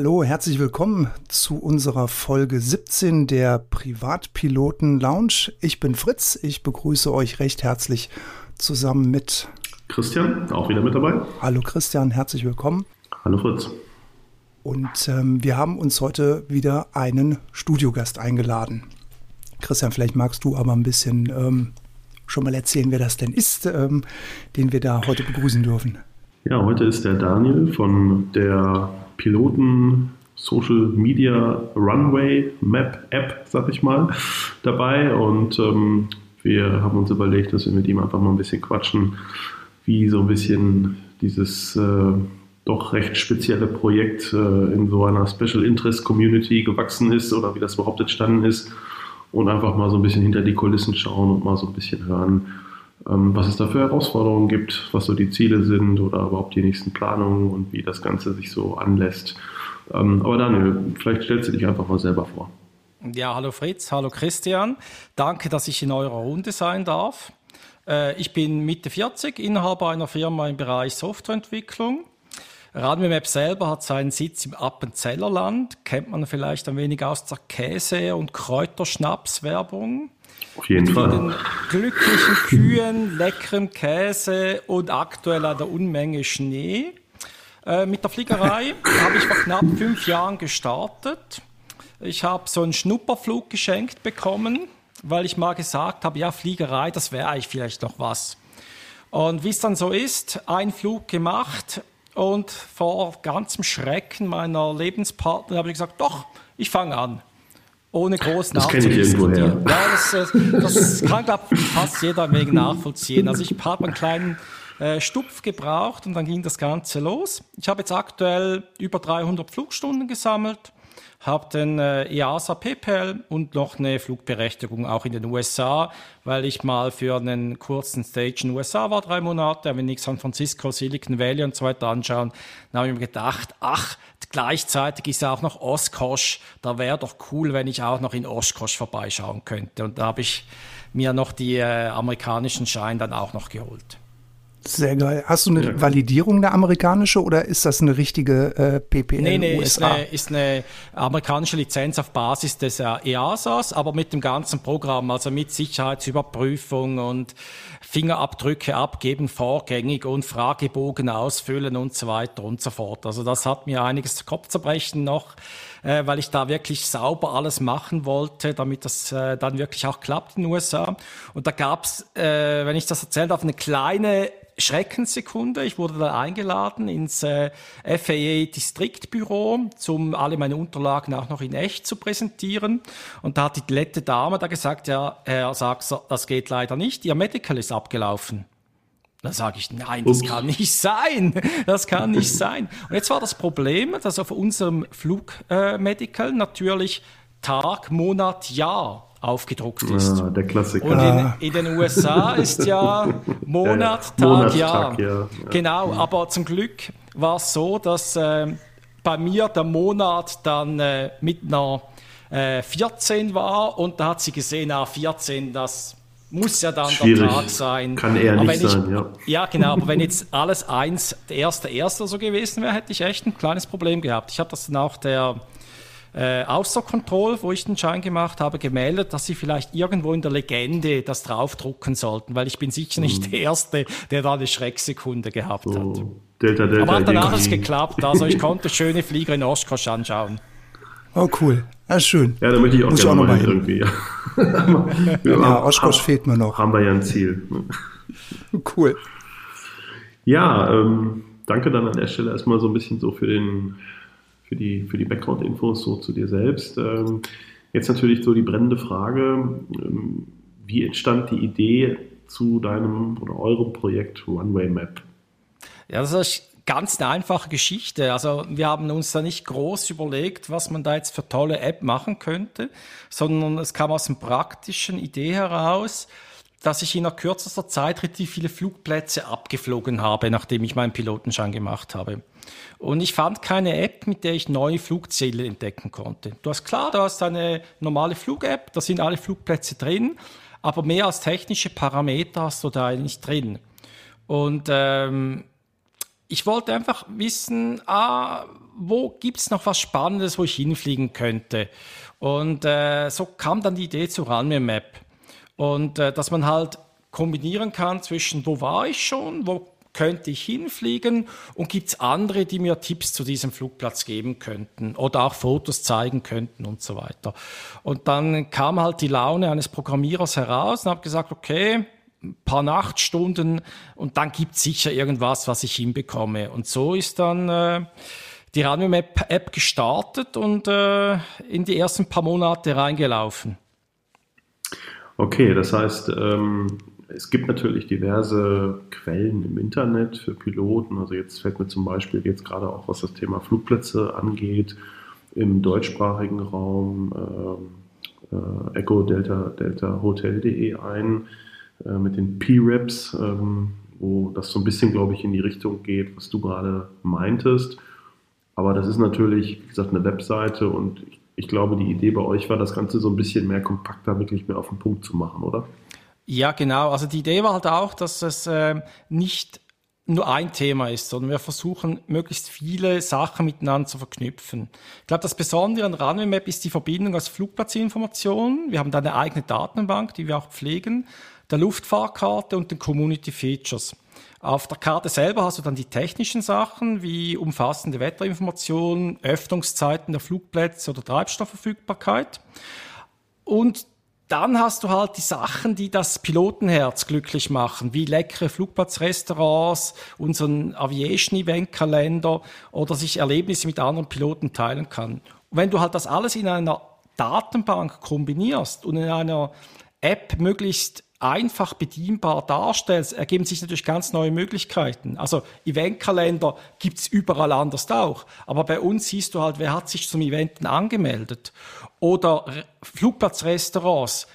Hallo, herzlich willkommen zu unserer Folge 17 der Privatpiloten Lounge. Ich bin Fritz, ich begrüße euch recht herzlich zusammen mit Christian, auch wieder mit dabei. Hallo Christian, herzlich willkommen. Hallo Fritz. Und ähm, wir haben uns heute wieder einen Studiogast eingeladen. Christian, vielleicht magst du aber ein bisschen ähm, schon mal erzählen, wer das denn ist, ähm, den wir da heute begrüßen dürfen. Ja, heute ist der Daniel von der Piloten Social Media Runway Map App, sag ich mal, dabei. Und ähm, wir haben uns überlegt, dass wir mit ihm einfach mal ein bisschen quatschen, wie so ein bisschen dieses äh, doch recht spezielle Projekt äh, in so einer Special Interest Community gewachsen ist oder wie das überhaupt entstanden ist. Und einfach mal so ein bisschen hinter die Kulissen schauen und mal so ein bisschen hören, was es da für Herausforderungen gibt, was so die Ziele sind oder überhaupt die nächsten Planungen und wie das Ganze sich so anlässt. Ähm, aber Daniel, vielleicht stellst du dich einfach mal selber vor. Ja, hallo Fritz, hallo Christian. Danke, dass ich in eurer Runde sein darf. Äh, ich bin Mitte 40, Inhaber einer Firma im Bereich Softwareentwicklung. Radmimap selber hat seinen Sitz im Appenzellerland, kennt man vielleicht ein wenig aus der Käse- und Kräuterschnaps-Werbung. Auf jeden mit Fall. Den glücklichen Kühen, leckerem Käse und aktuell einer Unmenge Schnee. Äh, mit der Fliegerei habe ich vor knapp fünf Jahren gestartet. Ich habe so einen Schnupperflug geschenkt bekommen, weil ich mal gesagt habe, ja, Fliegerei, das wäre eigentlich vielleicht noch was. Und wie es dann so ist, ein Flug gemacht und vor ganzem Schrecken meiner Lebenspartner habe ich gesagt, doch, ich fange an ohne groß das kenne ich irgendwoher. Ja, das, äh, das kann, glaube ich, fast jeder wenig nachvollziehen. Also ich habe einen kleinen äh, Stupf gebraucht und dann ging das Ganze los. Ich habe jetzt aktuell über 300 Flugstunden gesammelt, habe den äh, EASA PPL und noch eine Flugberechtigung auch in den USA, weil ich mal für einen kurzen Stage in den USA war, drei Monate, wenn ich San Francisco, Silicon Valley und so weiter anschauen, dann habe ich mir gedacht, ach, gleichzeitig ist auch noch Oshkosh. Da wäre doch cool, wenn ich auch noch in Oshkosh vorbeischauen könnte. Und da habe ich mir noch die äh, amerikanischen Scheine dann auch noch geholt. Sehr geil. Hast du eine ja. Validierung, eine amerikanische, oder ist das eine richtige äh, PPL nee, nee, USA? Ist eine, ist eine amerikanische Lizenz auf Basis des äh, EASAs, aber mit dem ganzen Programm, also mit Sicherheitsüberprüfung und Fingerabdrücke abgeben vorgängig und Fragebogen ausfüllen und so weiter und so fort. Also das hat mir einiges Kopfzerbrechen noch, äh, weil ich da wirklich sauber alles machen wollte, damit das äh, dann wirklich auch klappt in den USA. Und da gab's, äh, wenn ich das erzählt habe, eine kleine Schreckenssekunde. Ich wurde dann eingeladen ins äh, FAA Distriktbüro, um alle meine Unterlagen auch noch in echt zu präsentieren. Und da hat die nette Dame da gesagt, ja, Herr Sachser, das geht leider nicht, Ihr Medical ist abgelaufen. Da sage ich, nein, das kann nicht sein. Das kann nicht sein. Und jetzt war das Problem, dass auf unserem Flugmedical äh, natürlich Tag, Monat, Jahr aufgedruckt ist. Ah, der Klassiker. Und in, in, den USA ist ja Monat, Tag, Monat, Jahr. Tag, ja. Genau, aber zum Glück war es so, dass äh, bei mir der Monat dann äh, mit einer äh, 14 war und da hat sie gesehen, ah, 14, das muss ja dann Schwierig. der Tag sein. Kann eher aber nicht ich, sein, ja. Ja, genau, aber wenn jetzt alles eins, der erste, erste so gewesen wäre, hätte ich echt ein kleines Problem gehabt. Ich habe das dann auch der äh, Außerkontroll, wo ich den Schein gemacht habe, gemeldet, dass sie vielleicht irgendwo in der Legende das draufdrucken sollten, weil ich bin sicher nicht mhm. der Erste, der da eine Schrecksekunde gehabt so. hat. Delta, Delta, Aber hat dann alles geklappt, also ich konnte schöne Flieger in Oshkosh anschauen. Oh, cool. Ja, schön. Ja, da möchte ich auch Muss gerne auch mal hin irgendwie. ja, Oshkosh fehlt mir noch. Haben wir ja ein Ziel. cool. Ja, ähm, danke dann an der Stelle erstmal so ein bisschen so für den für die, für die Background-Infos so zu dir selbst. Ähm, jetzt natürlich so die brennende Frage, ähm, wie entstand die Idee zu deinem oder eurem Projekt Runway Map? Ja, das ist ganz eine einfache Geschichte. Also wir haben uns da nicht groß überlegt, was man da jetzt für tolle App machen könnte, sondern es kam aus einer praktischen Idee heraus, dass ich in einer kürzester Zeit relativ viele Flugplätze abgeflogen habe, nachdem ich meinen Pilotenschein gemacht habe. Und ich fand keine App, mit der ich neue Flugziele entdecken konnte. Du hast klar, du hast eine normale Flug-App, da sind alle Flugplätze drin, aber mehr als technische Parameter hast du da nicht drin. Und ähm, ich wollte einfach wissen, ah, wo gibt's noch was Spannendes, wo ich hinfliegen könnte? Und äh, so kam dann die Idee zu Runway Map. Und äh, dass man halt kombinieren kann zwischen, wo war ich schon, wo könnte ich hinfliegen und gibt's andere, die mir Tipps zu diesem Flugplatz geben könnten oder auch Fotos zeigen könnten und so weiter. Und dann kam halt die Laune eines Programmierers heraus und habe gesagt, okay, ein paar Nachtstunden und dann gibt's sicher irgendwas, was ich hinbekomme. Und so ist dann äh, die Runway App gestartet und äh, in die ersten paar Monate reingelaufen. Okay, das heißt, ähm, es gibt natürlich diverse Quellen im Internet für Piloten. Also jetzt fällt mir zum Beispiel jetzt gerade auch, was das Thema Flugplätze angeht, im deutschsprachigen Raum äh, äh, Echo Delta, Delta Hotel.de ein äh, mit den P-Reps, ähm, wo das so ein bisschen, glaube ich, in die Richtung geht, was du gerade meintest. Aber das ist natürlich, wie gesagt, eine Webseite und ich, ich glaube, die Idee bei euch war, das Ganze so ein bisschen mehr kompakter, wirklich mehr auf den Punkt zu machen, oder? Ja, genau. Also die Idee war halt auch, dass es äh, nicht nur ein Thema ist, sondern wir versuchen, möglichst viele Sachen miteinander zu verknüpfen. Ich glaube, das Besondere an Runway Map ist die Verbindung aus Flugplatzinformationen. Wir haben da eine eigene Datenbank, die wir auch pflegen, der Luftfahrkarte und den Community Features. Auf der Karte selber hast du dann die technischen Sachen wie umfassende Wetterinformationen, Öffnungszeiten der Flugplätze oder Treibstoffverfügbarkeit. Und dann hast du halt die Sachen, die das Pilotenherz glücklich machen, wie leckere Flugplatzrestaurants, unseren Aviation-Event-Kalender oder sich Erlebnisse mit anderen Piloten teilen kann. Und wenn du halt das alles in einer Datenbank kombinierst und in einer App möglichst einfach bedienbar darstellst, ergeben sich natürlich ganz neue Möglichkeiten. Also Eventkalender gibt's überall anders auch. Aber bei uns siehst du halt, wer hat sich zum Eventen angemeldet. Oder Flugplatzrestaurants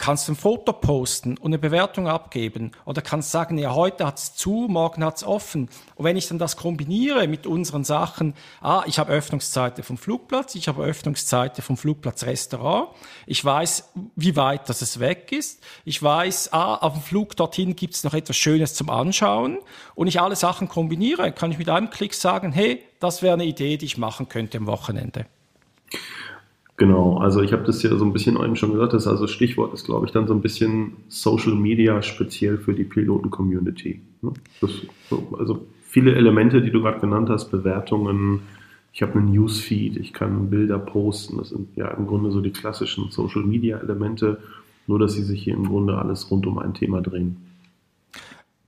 kannst ein Foto posten und eine Bewertung abgeben oder kannst sagen, ja, heute hat's zu, morgen hat's offen. Und wenn ich dann das kombiniere mit unseren Sachen, ah, ich habe Öffnungszeiten vom Flugplatz, ich habe Öffnungszeiten vom Flugplatzrestaurant, ich weiß, wie weit das es weg ist, ich weiß, ah, auf dem Flug dorthin gibt's noch etwas Schönes zum Anschauen und ich alle Sachen kombiniere, kann ich mit einem Klick sagen, hey, das wäre eine Idee, die ich machen könnte am Wochenende. Genau, also ich habe das ja so ein bisschen eben schon gesagt, das also Stichwort ist, glaube ich, dann so ein bisschen Social Media speziell für die Piloten-Community. Ne? Also viele Elemente, die du gerade genannt hast, Bewertungen, ich habe einen Newsfeed, ich kann Bilder posten, das sind ja im Grunde so die klassischen Social Media Elemente, nur dass sie sich hier im Grunde alles rund um ein Thema drehen.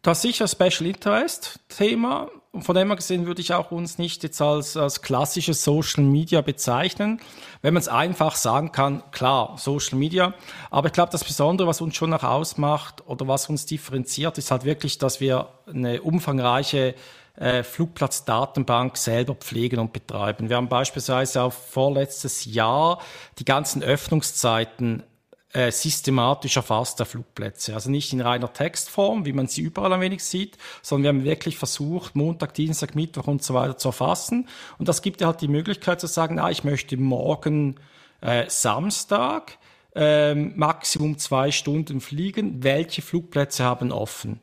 Das ist sicher Special Interest Thema. Von dem her gesehen würde ich auch uns nicht jetzt als, als klassisches Social Media bezeichnen. Wenn man es einfach sagen kann, klar, Social Media. Aber ich glaube, das Besondere, was uns schon noch ausmacht oder was uns differenziert, ist halt wirklich, dass wir eine umfangreiche äh, Flugplatzdatenbank selber pflegen und betreiben. Wir haben beispielsweise auch vorletztes Jahr die ganzen Öffnungszeiten äh, systematisch erfasst der Flugplätze. Also nicht in reiner Textform, wie man sie überall ein wenig sieht, sondern wir haben wirklich versucht, Montag, Dienstag, Mittwoch und so weiter zu erfassen. Und das gibt ja halt die Möglichkeit zu sagen, ah, ich möchte morgen äh, Samstag äh, Maximum zwei Stunden fliegen. Welche Flugplätze haben offen?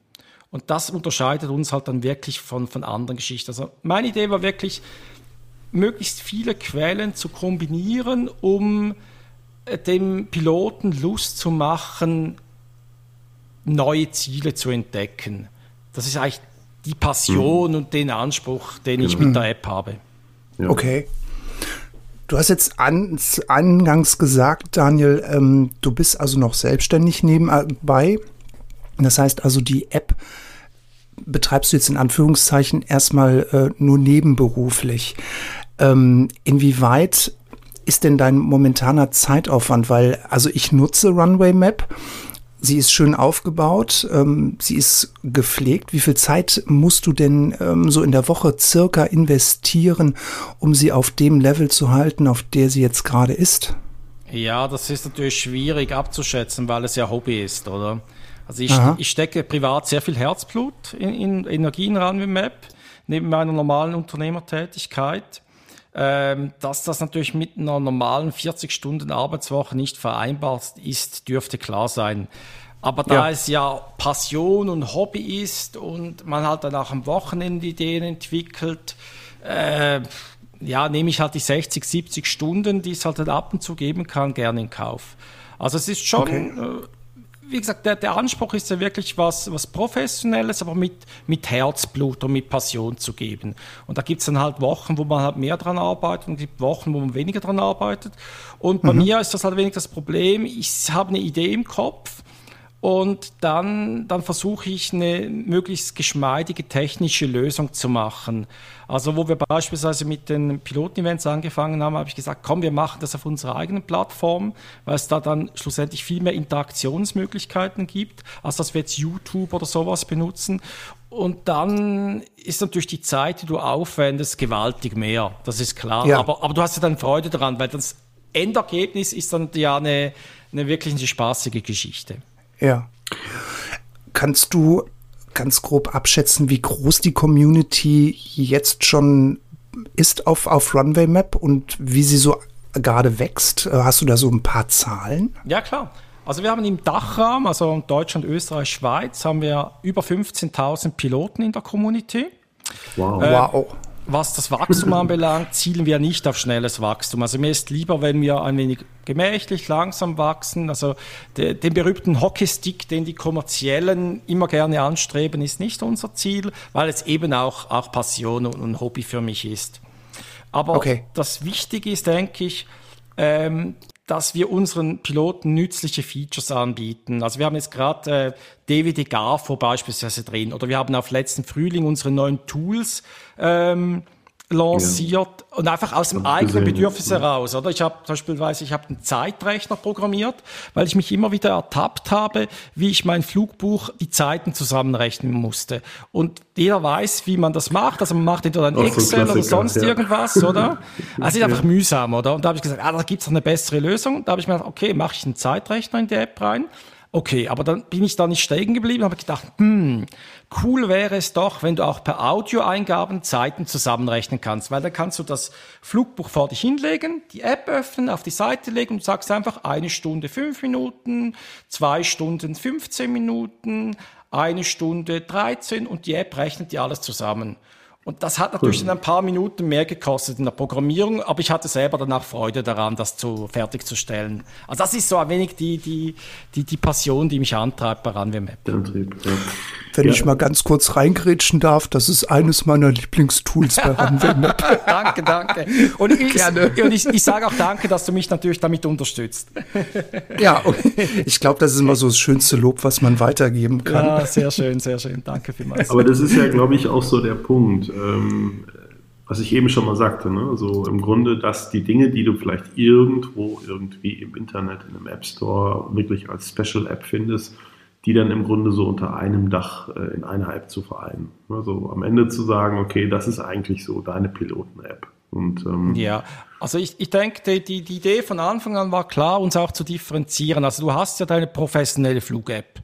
Und das unterscheidet uns halt dann wirklich von, von anderen Geschichten. Also meine Idee war wirklich, möglichst viele Quellen zu kombinieren, um dem Piloten Lust zu machen, neue Ziele zu entdecken. Das ist eigentlich die Passion mhm. und den Anspruch, den ich mit der App habe. Ja. Okay. Du hast jetzt an, angangs gesagt, Daniel, ähm, du bist also noch selbstständig nebenbei. Das heißt also, die App betreibst du jetzt in Anführungszeichen erstmal äh, nur nebenberuflich. Ähm, inwieweit ist denn dein momentaner Zeitaufwand? Weil, also ich nutze Runway Map. Sie ist schön aufgebaut, ähm, sie ist gepflegt. Wie viel Zeit musst du denn ähm, so in der Woche circa investieren, um sie auf dem Level zu halten, auf der sie jetzt gerade ist? Ja, das ist natürlich schwierig abzuschätzen, weil es ja Hobby ist, oder? Also ich, ich stecke privat sehr viel Herzblut in, in Energie in Runway Map, neben meiner normalen Unternehmertätigkeit. Ähm, dass das natürlich mit einer normalen 40 Stunden Arbeitswoche nicht vereinbart ist, dürfte klar sein. Aber da ja. es ja Passion und Hobby ist und man halt dann auch am Wochenende Ideen entwickelt, äh, ja, nehme ich halt die 60, 70 Stunden, die es halt ab und zu geben kann, gerne in Kauf. Also es ist schon, okay. Wie gesagt, der, der, Anspruch ist ja wirklich was, was Professionelles, aber mit, mit Herzblut und mit Passion zu geben. Und da gibt es dann halt Wochen, wo man halt mehr dran arbeitet und gibt Wochen, wo man weniger dran arbeitet. Und bei mhm. mir ist das halt wenig das Problem, ich habe eine Idee im Kopf und dann, dann versuche ich eine möglichst geschmeidige technische Lösung zu machen. Also wo wir beispielsweise mit den Piloten-Events angefangen haben, habe ich gesagt, komm, wir machen das auf unserer eigenen Plattform, weil es da dann schlussendlich viel mehr Interaktionsmöglichkeiten gibt, als dass wir jetzt YouTube oder sowas benutzen. Und dann ist natürlich die Zeit, die du aufwendest, gewaltig mehr. Das ist klar. Ja. Aber, aber du hast ja dann Freude daran, weil das Endergebnis ist dann ja eine, eine wirklich eine spaßige Geschichte. Ja. Kannst du ganz grob abschätzen, wie groß die Community jetzt schon ist auf, auf Runway Map und wie sie so gerade wächst? Äh, hast du da so ein paar Zahlen? Ja, klar. Also wir haben im Dachraum, also Deutschland, Österreich, Schweiz, haben wir über 15.000 Piloten in der Community. Wow. Äh, wow was das Wachstum anbelangt, zielen wir nicht auf schnelles Wachstum. Also mir ist lieber, wenn wir ein wenig gemächlich, langsam wachsen. Also de, den berühmten Hockeystick, den die kommerziellen immer gerne anstreben, ist nicht unser Ziel, weil es eben auch, auch Passion und, und Hobby für mich ist. Aber okay. das Wichtige ist, denke ich, ähm, dass wir unseren Piloten nützliche Features anbieten. Also wir haben jetzt gerade äh, DVD Garfo beispielsweise drin oder wir haben auf letzten Frühling unsere neuen Tools ähm, lanciert ja. und einfach aus dem eigenen Bedürfnis ja. heraus, oder? Ich habe beispielsweise, ich habe einen Zeitrechner programmiert, weil ich mich immer wieder ertappt habe, wie ich mein Flugbuch die Zeiten zusammenrechnen musste. Und jeder weiß, wie man das macht. Also man macht entweder ein Excel so oder sonst ja. irgendwas, oder? Also ist einfach mühsam, oder? Und da habe ich gesagt, ah, da gibt's noch eine bessere Lösung. Da habe ich mir gedacht, okay, mache ich einen Zeitrechner in die App rein Okay, aber dann bin ich da nicht steigen geblieben, habe gedacht, hm, cool wäre es doch, wenn du auch per Audioeingaben Zeiten zusammenrechnen kannst, weil dann kannst du das Flugbuch vor dich hinlegen, die App öffnen, auf die Seite legen und sagst einfach eine Stunde fünf Minuten, zwei Stunden 15 Minuten, eine Stunde 13 und die App rechnet dir alles zusammen. Und das hat natürlich cool. ein paar Minuten mehr gekostet in der Programmierung, aber ich hatte selber danach Freude daran, das zu, fertigzustellen. Also das ist so ein wenig die, die, die, die Passion, die mich antreibt bei Runway Map. Wenn ja. ich mal ganz kurz reingrätschen darf, das ist eines meiner Lieblingstools bei Runway Map. danke, danke. Und, ich, Gerne. und ich, ich sage auch danke, dass du mich natürlich damit unterstützt. ja, ich glaube, das ist immer so das schönste Lob, was man weitergeben kann. Ja, sehr schön, sehr schön. Danke vielmals. Aber das ist ja, glaube ich, auch so der Punkt ähm, was ich eben schon mal sagte, ne? so im Grunde, dass die Dinge, die du vielleicht irgendwo irgendwie im Internet, in einem App Store wirklich als Special App findest, die dann im Grunde so unter einem Dach äh, in einer App zu vereinen. Also am Ende zu sagen, okay, das ist eigentlich so deine Piloten-App. Und, ähm, ja, also ich, ich denke, die, die Idee von Anfang an war klar, uns auch zu differenzieren. Also du hast ja deine professionelle Flug-App.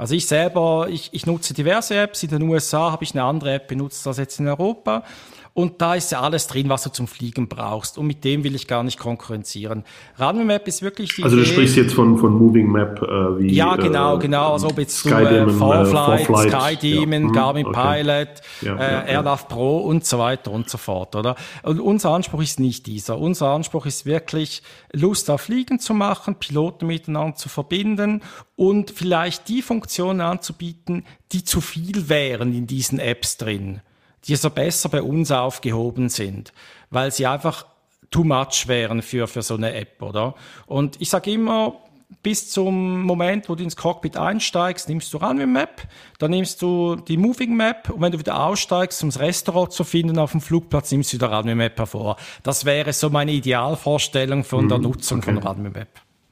Also ich selber, ich, ich nutze diverse Apps. In den USA habe ich eine andere App benutzt als jetzt in Europa. Und da ist ja alles drin, was du zum Fliegen brauchst. Und mit dem will ich gar nicht konkurrenzieren. Runway Map ist wirklich die Also du Idee, sprichst jetzt von, von Moving Map äh, wie Ja, genau, äh, genau. Also ob jetzt Sky du äh, Farflight, äh, Sky Demon, ja. Garmin okay. Pilot, ja, äh, ja, AirNav Pro und so weiter und so fort, oder? Und unser Anspruch ist nicht dieser. Unser Anspruch ist wirklich, Lust auf Fliegen zu machen, Piloten miteinander zu verbinden und vielleicht die Funktionen anzubieten, die zu viel wären in diesen Apps drin die so besser bei uns aufgehoben sind, weil sie einfach too much wären für, für so eine App, oder? Und ich sage immer, bis zum Moment, wo du ins Cockpit einsteigst, nimmst du Runway Map, dann nimmst du die Moving Map und wenn du wieder aussteigst, um das Restaurant zu finden auf dem Flugplatz, nimmst du wieder Runway Map hervor. Das wäre so meine Idealvorstellung von mhm, der Nutzung okay. von Runway Map.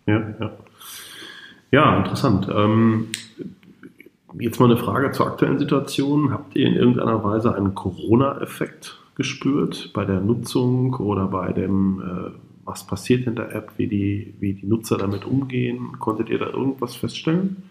Ja, ja. Ja, interessant. Ähm, Jetzt mal eine Frage zur aktuellen Situation. Habt ihr in irgendeiner Weise einen Corona-Effekt gespürt bei der Nutzung oder bei dem, äh, was passiert in der App, wie die, wie die Nutzer damit umgehen? Konntet ihr da irgendwas feststellen?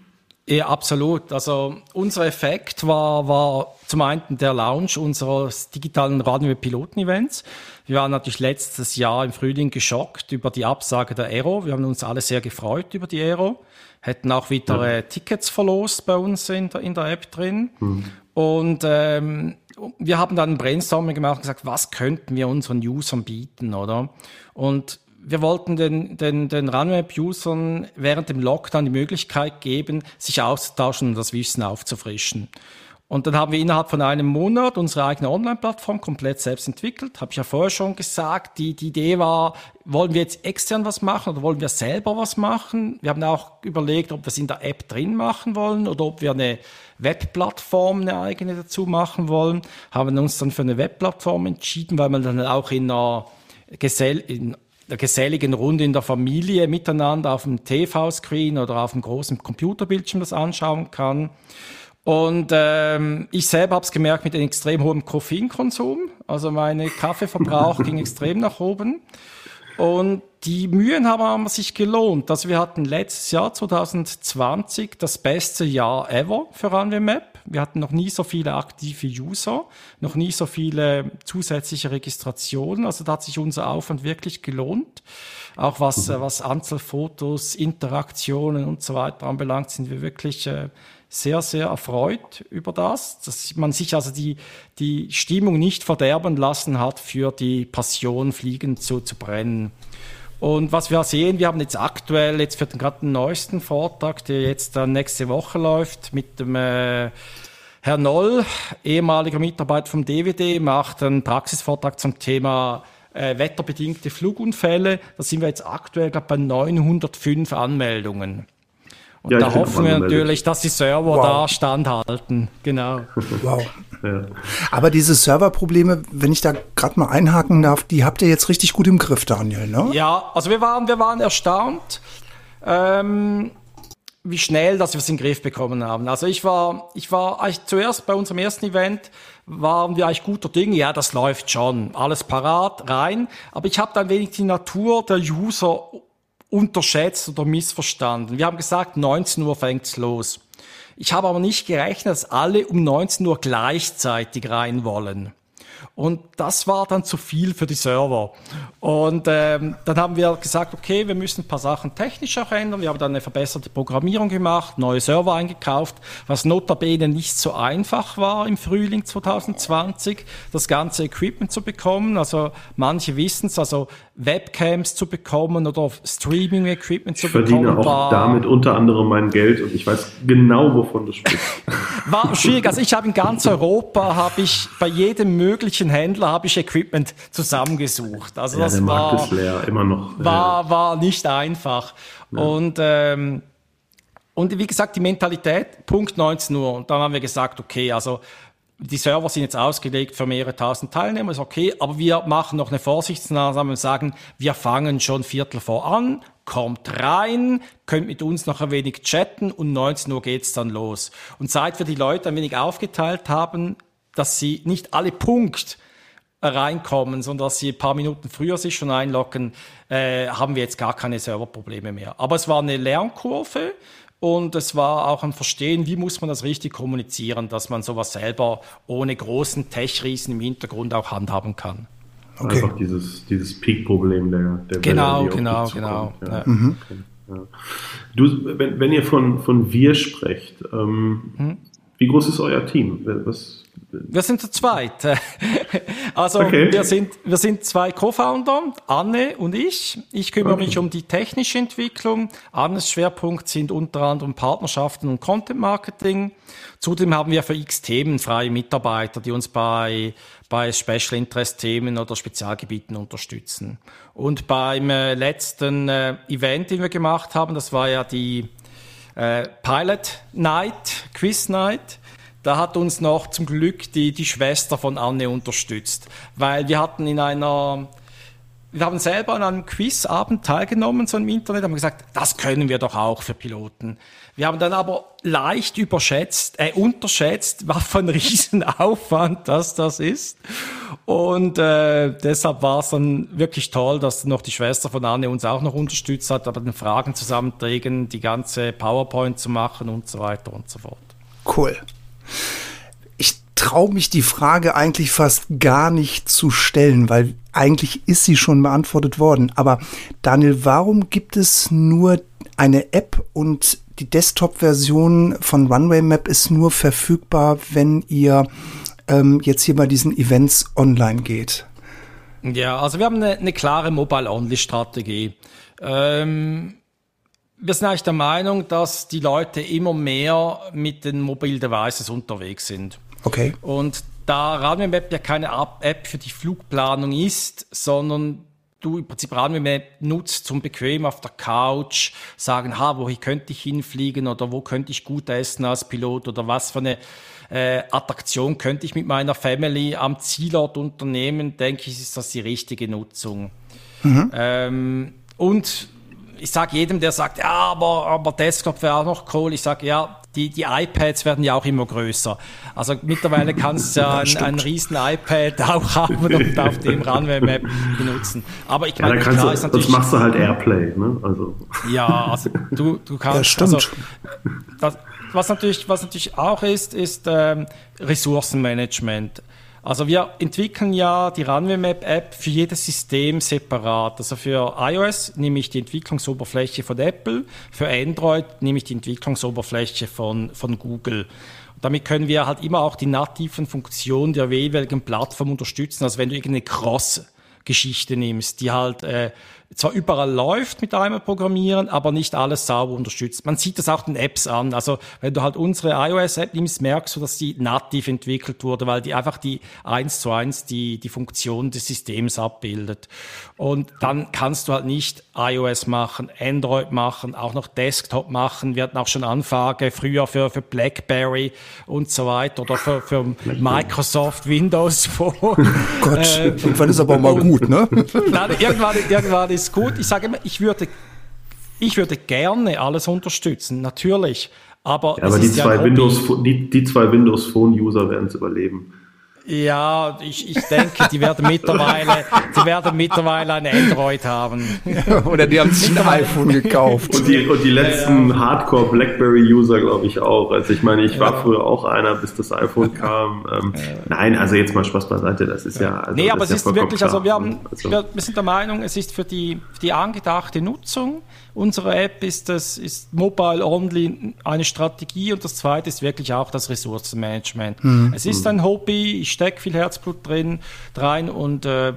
Ja, absolut. Also unser Effekt war, war zum einen der Launch unseres digitalen Radio-Piloten-Events. Wir waren natürlich letztes Jahr im Frühling geschockt über die Absage der Aero. Wir haben uns alle sehr gefreut über die Aero. Hätten auch wieder ja. Tickets verlost bei uns in der, in der App drin. Mhm. Und ähm, wir haben dann ein Brainstorming gemacht und gesagt, was könnten wir unseren Usern bieten, oder? Und wir wollten den, den, den Runweb-Usern während dem Lockdown die Möglichkeit geben, sich auszutauschen und das Wissen aufzufrischen. Und dann haben wir innerhalb von einem Monat unsere eigene Online-Plattform komplett selbst entwickelt. Habe ich ja vorher schon gesagt. Die, die Idee war, wollen wir jetzt extern was machen oder wollen wir selber was machen? Wir haben auch überlegt, ob wir es in der App drin machen wollen oder ob wir eine Webplattform, eine eigene dazu machen wollen. Haben uns dann für eine Webplattform entschieden, weil man dann auch in einer Gesell in der geselligen Runde in der Familie miteinander auf dem TV-Screen oder auf dem großen Computerbildschirm das anschauen kann. Und ähm, ich selber habe es gemerkt mit einem extrem hohen Koffeinkonsum. Also mein Kaffeeverbrauch ging extrem nach oben. Und die Mühen haben sich gelohnt. Also wir hatten letztes Jahr 2020 das beste Jahr ever für RunwayMap. Wir hatten noch nie so viele aktive User, noch nie so viele zusätzliche Registrationen. Also da hat sich unser Aufwand wirklich gelohnt. Auch was, mhm. was Anzahl Fotos, Interaktionen und so weiter anbelangt, sind wir wirklich äh, sehr, sehr erfreut über das, dass man sich also die, die Stimmung nicht verderben lassen hat, für die Passion Fliegen zu, zu brennen. Und was wir sehen, wir haben jetzt aktuell jetzt für den gerade den neuesten Vortrag, der jetzt dann nächste Woche läuft, mit dem äh, Herr Noll, ehemaliger Mitarbeiter vom DVD, macht einen Praxisvortrag zum Thema äh, wetterbedingte Flugunfälle. Da sind wir jetzt aktuell glaub, bei 905 Anmeldungen. Und ja, da hoffen wir natürlich, dass die Server wow. da standhalten. Genau. Wow. Ja. Aber diese Serverprobleme, wenn ich da gerade mal einhaken darf, die habt ihr jetzt richtig gut im Griff, Daniel, ne? Ja, also wir waren, wir waren erstaunt, ähm, wie schnell, dass wir es in den Griff bekommen haben. Also ich war, ich war eigentlich zuerst bei unserem ersten Event waren wir eigentlich guter Dinge. Ja, das läuft schon, alles parat rein. Aber ich habe dann wenig die Natur der User unterschätzt oder missverstanden. Wir haben gesagt, 19 Uhr fängt's los. Ich habe aber nicht gerechnet, dass alle um 19 Uhr gleichzeitig rein wollen. Und das war dann zu viel für die Server. Und ähm, dann haben wir gesagt, okay, wir müssen ein paar Sachen technisch auch ändern. Wir haben dann eine verbesserte Programmierung gemacht, neue Server eingekauft, was notabene nicht so einfach war im Frühling 2020, das ganze Equipment zu bekommen. Also manche wissen es, also Webcams zu bekommen oder Streaming-Equipment zu bekommen. Ich verdiene auch war, damit unter anderem mein Geld und ich weiß genau, wovon du sprichst. War schwierig. Also ich habe in ganz Europa, habe ich bei jedem möglichen Händler habe ich Equipment zusammengesucht. Also ja, das der Markt war, ist leer, immer noch. War, war nicht einfach. Ja. Und ähm, und wie gesagt, die Mentalität, Punkt 19 Uhr. Und dann haben wir gesagt, okay, also die Server sind jetzt ausgelegt für mehrere tausend Teilnehmer, ist okay, aber wir machen noch eine Vorsichtsmaßnahme und sagen, wir fangen schon Viertel vor an, kommt rein, könnt mit uns noch ein wenig chatten und 19 Uhr geht's dann los. Und seit wir die Leute ein wenig aufgeteilt haben, dass sie nicht alle Punkt reinkommen, sondern dass sie ein paar Minuten früher sich schon einloggen, äh, haben wir jetzt gar keine Serverprobleme mehr. Aber es war eine Lernkurve. Und es war auch ein Verstehen, wie muss man das richtig kommunizieren, dass man sowas selber ohne großen Tech-Riesen im Hintergrund auch handhaben kann. Okay. Einfach dieses, dieses Peak-Problem der, der Genau, Welle, genau, genau. Ja. Ja. Mhm. Ja. Du, wenn, wenn ihr von, von wir sprecht, ähm, mhm. wie groß ist euer Team? Was, wir sind zu zweit. Also okay. wir sind wir sind zwei Co-Founder, Anne und ich. Ich kümmere okay. mich um die technische Entwicklung. Annes Schwerpunkt sind unter anderem Partnerschaften und Content Marketing. Zudem haben wir für X Themen freie Mitarbeiter, die uns bei bei Special Interest Themen oder Spezialgebieten unterstützen. Und beim äh, letzten äh, Event, den wir gemacht haben, das war ja die äh, Pilot Night, Quiz Night da hat uns noch zum Glück die, die Schwester von Anne unterstützt, weil wir hatten in einer wir haben selber an einem Quizabend teilgenommen, so im Internet, haben gesagt, das können wir doch auch für Piloten. Wir haben dann aber leicht überschätzt, äh, unterschätzt, was für ein Riesenaufwand das das ist. Und äh, deshalb war es dann wirklich toll, dass noch die Schwester von Anne uns auch noch unterstützt hat, aber den Fragen zusammenträgen, die ganze PowerPoint zu machen und so weiter und so fort. Cool traue mich die Frage eigentlich fast gar nicht zu stellen, weil eigentlich ist sie schon beantwortet worden. Aber Daniel, warum gibt es nur eine App und die Desktop-Version von Runway Map ist nur verfügbar, wenn ihr ähm, jetzt hier bei diesen Events online geht? Ja, also wir haben eine, eine klare Mobile-Only-Strategie. Ähm, wir sind eigentlich der Meinung, dass die Leute immer mehr mit den Mobile Devices unterwegs sind. Okay. Und da Runway ja keine App für die Flugplanung ist, sondern du im Prinzip Runway nutzt zum bequem auf der Couch sagen, ha, wo könnte ich hinfliegen oder wo könnte ich gut essen als Pilot oder was für eine äh, Attraktion könnte ich mit meiner Family am Zielort unternehmen, denke ich, ist das die richtige Nutzung. Mhm. Ähm, und ich sage jedem, der sagt, ja, aber, aber Desktop wäre auch noch cool, ich sage, ja, die, die iPads werden ja auch immer größer. Also mittlerweile kannst du ja ein, ein riesen iPad auch haben und auf dem Runway Map benutzen. Aber ich meine, ja, klar du, ist natürlich... Das machst du halt Airplay, ne? Also. Ja, also du, du kannst... Ja, stimmt. Also, das, was natürlich, was natürlich auch ist, ist ähm, Ressourcenmanagement. Also wir entwickeln ja die Runway Map App für jedes System separat. Also für iOS nehme ich die Entwicklungsoberfläche von Apple, für Android nehme ich die Entwicklungsoberfläche von, von Google. Damit können wir halt immer auch die nativen Funktionen der jeweiligen Plattform unterstützen. Also wenn du irgendeine Cross Geschichte nimmst, die halt äh, zwar überall läuft mit einmal Programmieren, aber nicht alles sauber unterstützt. Man sieht das auch den Apps an. Also wenn du halt unsere iOS-App nimmst, merkst du, dass die nativ entwickelt wurde, weil die einfach die eins zu eins die, die Funktion des Systems abbildet. Und dann kannst du halt nicht iOS machen, Android machen, auch noch Desktop machen. Wir hatten auch schon Anfrage früher für, für BlackBerry und so weiter oder für, für Microsoft Windows Phone. Gott, äh, irgendwann ist aber mal gut, ne? Dann, irgendwann, irgendwann ist gut. Ich sage immer, ich würde, ich würde gerne alles unterstützen, natürlich. Aber, ja, aber die, zwei Windows, die, die zwei Windows Phone User werden es überleben. Ja, ich, ich denke, die werden mittlerweile, die werden mittlerweile ein Android haben. Oder die haben sich ein iPhone gekauft. Und die, und die letzten ja, ja. Hardcore BlackBerry-User, glaube ich, auch. Also ich meine, ich war ja. früher auch einer, bis das iPhone kam. Ähm, nein, also jetzt mal Spaß beiseite, das ist ja. Also, nee, aber es ist wirklich, klar. also wir haben, also. wir, wir sind der Meinung, es ist für die, für die angedachte Nutzung unserer App ist das ist Mobile Only eine Strategie und das zweite ist wirklich auch das Ressourcenmanagement. Mhm. Es ist ein Hobby, ich stecke viel Herzblut drin rein und äh,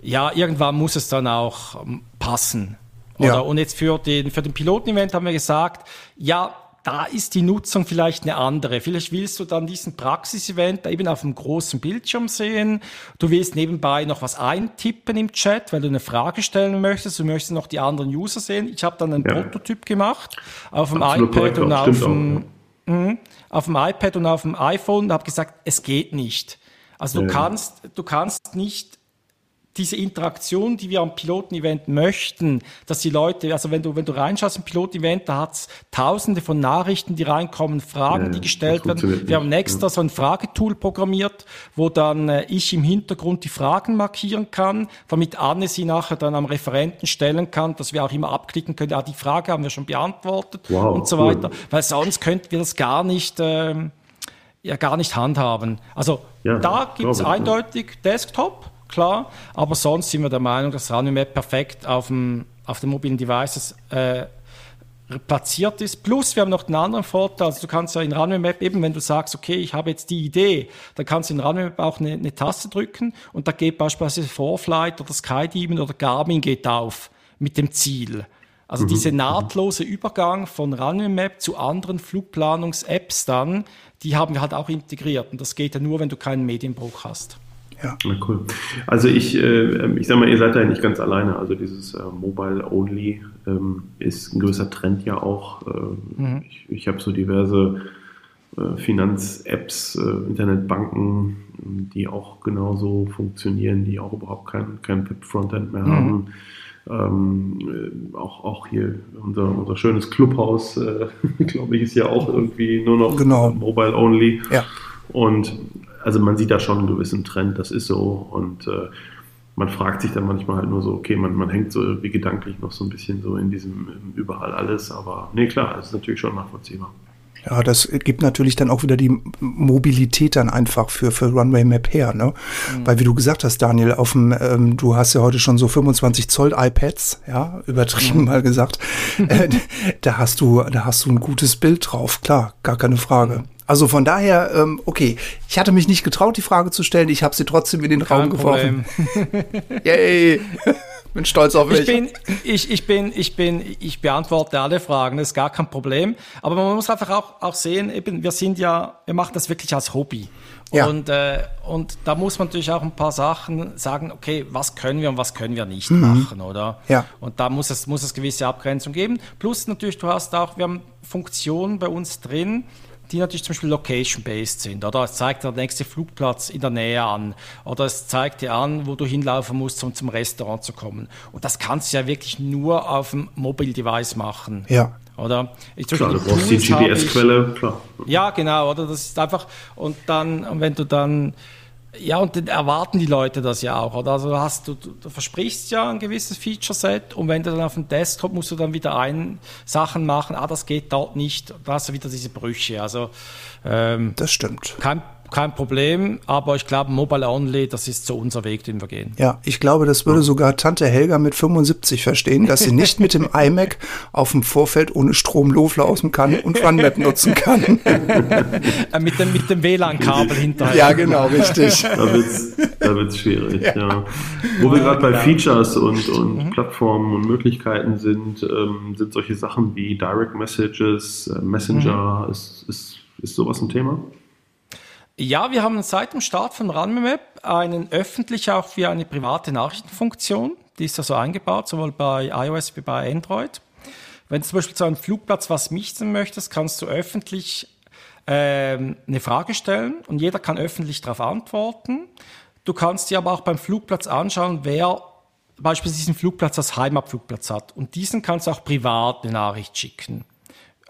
ja, irgendwann muss es dann auch ähm, passen. Oder? Ja. Und jetzt für den, für den Piloten-Event haben wir gesagt, ja, da ist die Nutzung vielleicht eine andere. Vielleicht willst du dann diesen Praxis-Event eben auf einem großen Bildschirm sehen. Du willst nebenbei noch was eintippen im Chat, weil du eine Frage stellen möchtest. Du möchtest noch die anderen User sehen. Ich habe dann einen ja. Prototyp gemacht auf dem Absolut iPad und auf dem, ja. auf dem iPad und auf dem iPhone und habe gesagt, es geht nicht. Also du ja. kannst, du kannst nicht diese Interaktion, die wir am Piloten-Event möchten, dass die Leute, also wenn du, wenn du reinschaust im Piloten-Event, da hat's tausende von Nachrichten, die reinkommen, Fragen, ja, die gestellt werden. Wir haben extra ja. so ein Fragetool programmiert, wo dann äh, ich im Hintergrund die Fragen markieren kann, damit Anne sie nachher dann am Referenten stellen kann, dass wir auch immer abklicken können, ah, die Frage haben wir schon beantwortet wow, und so cool. weiter. Weil sonst könnten wir das gar nicht, ähm, ja, gar nicht handhaben. Also ja, da gibt's eindeutig Desktop klar. Aber sonst sind wir der Meinung, dass RunMap perfekt auf, dem, auf den mobilen Devices äh, platziert ist. Plus, wir haben noch einen anderen Vorteil. Also du kannst ja in RunMap eben, wenn du sagst, okay, ich habe jetzt die Idee, dann kannst du in RunMap auch eine, eine Taste drücken und da geht beispielsweise Vorflight oder Skydemon oder Garmin geht auf mit dem Ziel. Also mhm. dieser nahtlose Übergang von RunMap zu anderen Flugplanungs-Apps dann, die haben wir halt auch integriert. Und das geht ja nur, wenn du keinen Medienbruch hast. Ja. Na cool. Also ich, äh, ich sag mal, ihr seid da ja nicht ganz alleine. Also dieses äh, Mobile Only ähm, ist ein gewisser Trend ja auch. Äh, mhm. Ich, ich habe so diverse äh, Finanz-Apps, äh, Internetbanken, die auch genauso funktionieren, die auch überhaupt kein, kein Web-Frontend mehr mhm. haben. Ähm, äh, auch, auch hier unser, unser schönes Clubhaus, glaube ich, ist ja auch irgendwie nur noch genau. mobile only. Ja. Und also man sieht da schon einen gewissen Trend, das ist so. Und äh, man fragt sich dann manchmal halt nur so, okay, man, man hängt so irgendwie gedanklich noch so ein bisschen so in diesem überall alles, aber nee, klar, das ist natürlich schon nachvollziehbar. Ja, das gibt natürlich dann auch wieder die Mobilität dann einfach für, für Runway Map her, ne? Mhm. Weil wie du gesagt hast, Daniel, auf dem, ähm, du hast ja heute schon so 25 Zoll iPads, ja, übertrieben mhm. mal gesagt. äh, da hast du, da hast du ein gutes Bild drauf, klar, gar keine Frage. Also von daher, ähm, okay, ich hatte mich nicht getraut, die Frage zu stellen, ich habe sie trotzdem in den Kein Raum geworfen. Yay! bin stolz auf mich. Ich bin, ich, ich bin, ich bin, ich beantworte alle Fragen, das ist gar kein Problem. Aber man muss einfach auch, auch sehen, eben, wir sind ja, wir machen das wirklich als Hobby. Ja. Und, äh, und da muss man natürlich auch ein paar Sachen sagen, okay, was können wir und was können wir nicht mhm. machen, oder? Ja. Und da muss es, muss es gewisse Abgrenzung geben. Plus natürlich, du hast auch, wir haben Funktionen bei uns drin, die natürlich zum Beispiel location-based sind. Oder es zeigt der nächste Flugplatz in der Nähe an. Oder es zeigt dir an, wo du hinlaufen musst, um zum Restaurant zu kommen. Und das kannst du ja wirklich nur auf dem Mobile Device machen. Ja. Oder? Ich, klar, du brauchst die GPS-Quelle, klar. Ja, genau, oder? Das ist einfach, und dann, und wenn du dann ja, und dann erwarten die Leute das ja auch. Oder? Also hast du, du, du versprichst ja ein gewisses Feature-Set und wenn du dann auf dem Desktop musst du dann wieder ein Sachen machen, ah, das geht dort nicht, da hast du wieder diese Brüche. Also ähm, das stimmt. Kein, kein Problem, aber ich glaube, Mobile Only, das ist so unser Weg, den wir gehen. Ja, ich glaube, das würde sogar Tante Helga mit 75 verstehen, dass sie nicht mit dem iMac auf dem Vorfeld ohne Strom loslaufen kann und OneMap nutzen kann. Äh, mit dem, mit dem WLAN-Kabel hinterher. Ja, genau, richtig. Da wird es da wird's schwierig, ja. ja. Wo wir gerade bei Features und, und mhm. Plattformen und Möglichkeiten sind, ähm, sind solche Sachen wie Direct Messages, äh, Messenger, mhm. ist, ist, ist sowas ein Thema? Ja, wir haben seit dem Start von RunMap einen öffentlich auch wie eine private Nachrichtenfunktion. Die ist also eingebaut, sowohl bei iOS wie bei Android. Wenn du zum Beispiel zu einem Flugplatz was mieten möchtest, kannst du öffentlich ähm, eine Frage stellen und jeder kann öffentlich darauf antworten. Du kannst dir aber auch beim Flugplatz anschauen, wer beispielsweise diesen Flugplatz als Heimatflugplatz hat. Und diesen kannst du auch privat eine Nachricht schicken.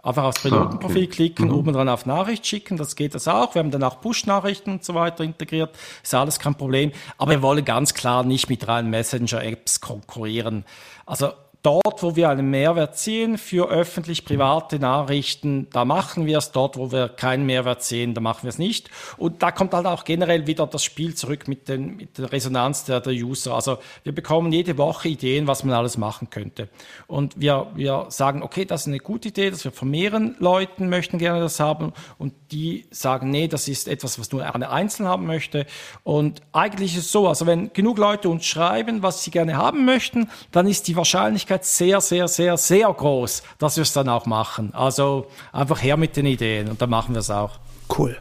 Einfach aufs Pilotenprofil ah, okay. klicken, mhm. oben dran auf Nachricht schicken, das geht das auch. Wir haben dann auch Push-Nachrichten und so weiter integriert, ist alles kein Problem. Aber wir wollen ganz klar nicht mit reinen Messenger-Apps konkurrieren. Also dort, wo wir einen Mehrwert sehen für öffentlich-private Nachrichten, da machen wir es. Dort, wo wir keinen Mehrwert sehen, da machen wir es nicht. Und da kommt halt auch generell wieder das Spiel zurück mit, den, mit der Resonanz der, der User. Also wir bekommen jede Woche Ideen, was man alles machen könnte. Und wir, wir sagen, okay, das ist eine gute Idee, dass wir von mehreren Leuten möchten gerne das haben. Und die sagen, nee, das ist etwas, was nur eine Einzelne haben möchte. Und eigentlich ist es so, also wenn genug Leute uns schreiben, was sie gerne haben möchten, dann ist die Wahrscheinlichkeit sehr, sehr, sehr, sehr groß, dass wir es dann auch machen. Also einfach her mit den Ideen und dann machen wir es auch. Cool.